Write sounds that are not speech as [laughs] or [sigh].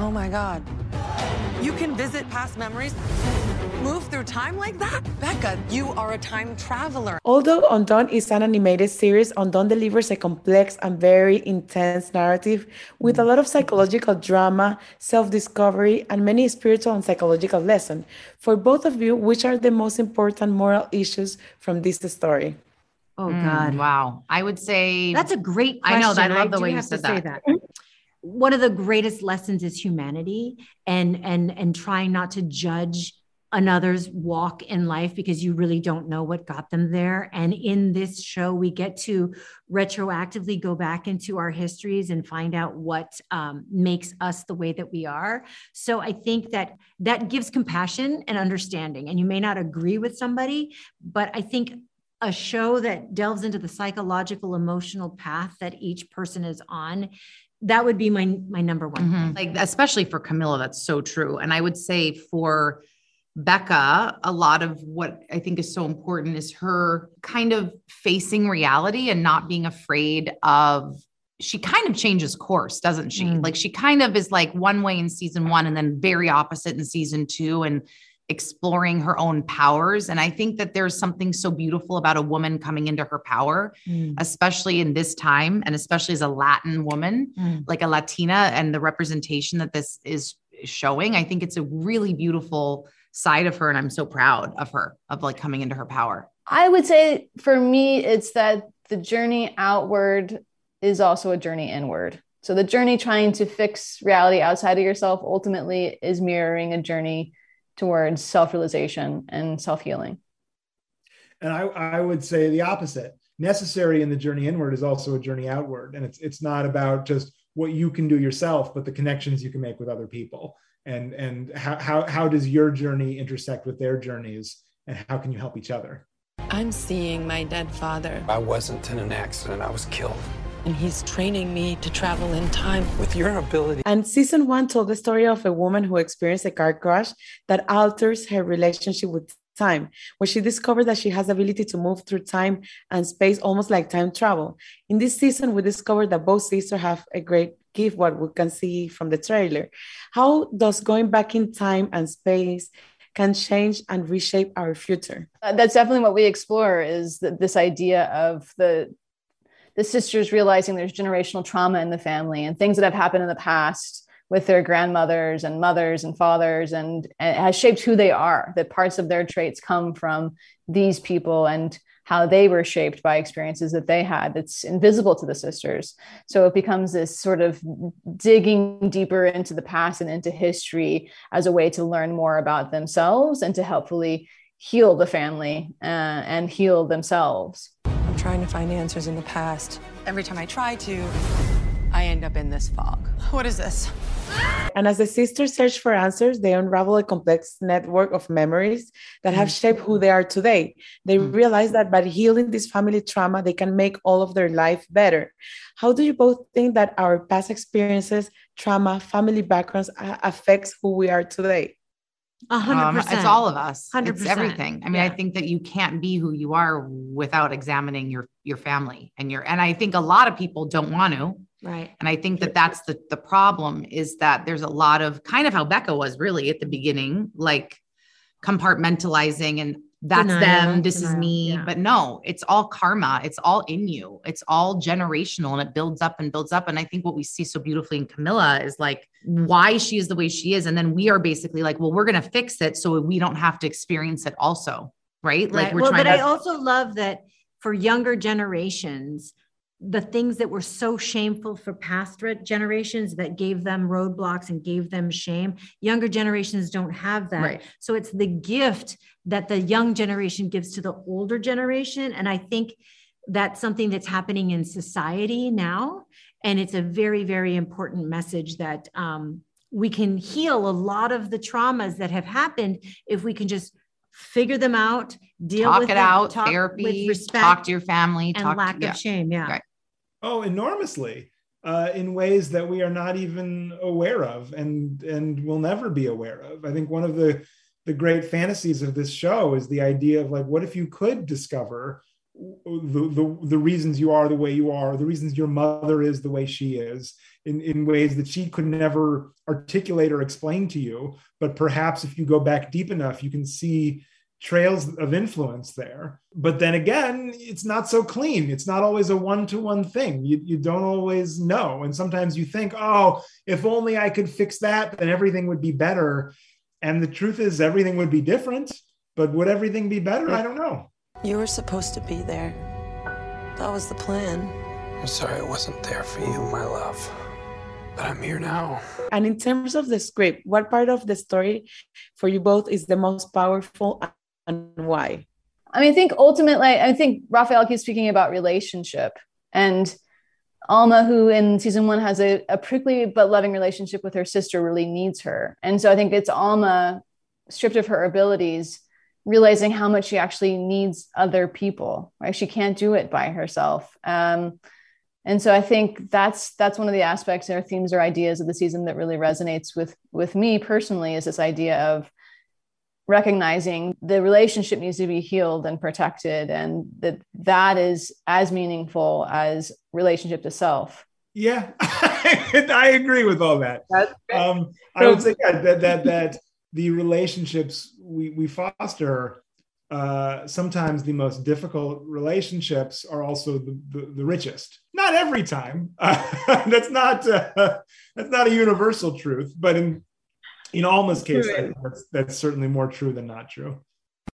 Oh my God. You can visit past memories, move through time like that? Becca, you are a time traveler. Although Undone is an animated series, Undone delivers a complex and very intense narrative with a lot of psychological drama, self discovery, and many spiritual and psychological lessons. For both of you, which are the most important moral issues from this story? Oh, God. Mm, wow. I would say That's a great question. I know, that I love the do way you said to say that. One of the greatest lessons is humanity and and and trying not to judge another's walk in life because you really don't know what got them there. And in this show, we get to retroactively go back into our histories and find out what um, makes us the way that we are. So I think that that gives compassion and understanding. And you may not agree with somebody, but I think a show that delves into the psychological emotional path that each person is on that would be my my number one Mhm. like especially for Camila that's so true and I would say for Becca a lot of what I think is so important is her kind of facing reality and not being afraid of she kind of changes course doesn't she Mm. like she kind of is like one way in season 1 and then very opposite in season 2 and exploring her own powers and I think that there's something so beautiful about a woman coming into her power Mm. especially in this time and especially as a Latin woman Mm. like a Latina and the representation that this is showing. I think it's a really beautiful side of her. And I'm so proud of her, of like coming into her power. I would say for me, it's that the journey outward is also a journey inward. So the journey trying to fix reality outside of yourself ultimately is mirroring a journey towards self realization and self healing. And I, I would say the opposite. Necessary in the journey inward is also a journey outward. And it's it's not about just what you can do yourself, but the connections you can make with other people. And and how how, how does your journey intersect with their journeys and how can you help each other? I'm seeing my dead father, I wasn't in an accident, I was killed. And he's training me to travel in time. With your ability, And season one told the story of a woman who experienced a car crash that alters her relationship with time, where she discovered that she has the ability to move through time and space almost like time travel. In this season, we discovered that both sisters have a great gift, what we can see from the trailer. How does going back in time and space can change and reshape our future? Uh, that's definitely what we explore is that this idea of the the sisters realizing there's generational trauma in the family and things that have happened in the past with their grandmothers and mothers and fathers and, and it has shaped who they are that parts of their traits come from these people and how they were shaped by experiences that they had that's invisible to the sisters so it becomes this sort of digging deeper into the past and into history as a way to learn more about themselves and to helpfully heal the family uh, and heal themselves. I'm trying to find answers in the past. Every time I try to, I end up in this fog. What is this? And as the sisters search for answers, they unravel a complex network of memories that have shaped who they are today. They Mm. realize that by healing this family trauma, they can make all of their life better. How do you both think that our past experiences, trauma, family backgrounds affects who we are today? A hundred Um, percent. it's all of us. 100%. Everything. I mean, I think that you can't be who you are without examining your your family and your and I think a lot of people don't want to. right. And I think that that's the the problem is that there's a lot of kind of how Becca was really at the beginning, like compartmentalizing and that's Denial, them, this is me. yeah. But no, it's all karma. It's all in you. It's all generational and it builds up and builds up. And I think what we see so beautifully in Camila is like why she is the way she is. And then we are basically like, well, we're gonna fix it so we don't have to experience it also. Right. Like right. we're well, trying but to I also love that for younger generations, the things that were so shameful for past generations that gave them roadblocks and gave them shame, younger generations don't have that. Right. So it's the gift that the young generation gives to the older generation. And I think that's something that's happening in society now. And it's a very, very important message that um, we can heal a lot of the traumas that have happened if we can just figure them out, deal talk with it them, out, talk therapy, with respect talk to your family, and talk lack to, yeah. of shame. Yeah. Right. Oh, enormously. Uh, in ways that we are not even aware of and and will never be aware of. I think one of the the great fantasies of this show is the idea of like what if you could discover the, the, the reasons you are the way you are, the reasons your mother is the way she is, in, in ways that she could never articulate or explain to you. But perhaps if you go back deep enough, you can see trails of influence there. But then again, it's not so clean. It's not always a one to one thing. You, you don't always know. And sometimes you think, oh, if only I could fix that, then everything would be better. And the truth is, everything would be different. But would everything be better? I don't know. You were supposed to be there. That was the plan. I'm sorry I wasn't there for you, my love. But I'm here now. And in terms of the script, what part of the story for you both is the most powerful and why? I mean, I think ultimately, I think Raphael keeps speaking about relationship and Alma, who in season one has a, a prickly but loving relationship with her sister, really needs her. And so I think it's Alma stripped of her abilities realizing how much she actually needs other people right she can't do it by herself um, and so i think that's that's one of the aspects or themes or ideas of the season that really resonates with with me personally is this idea of recognizing the relationship needs to be healed and protected and that that is as meaningful as relationship to self yeah [laughs] i agree with all that um, i would say yeah, that that that the relationships we, we foster, uh, sometimes the most difficult relationships are also the, the, the richest. Not every time. Uh, [laughs] that's not uh, that's not a universal truth, but in in Alma's case, that's, that's certainly more true than not true.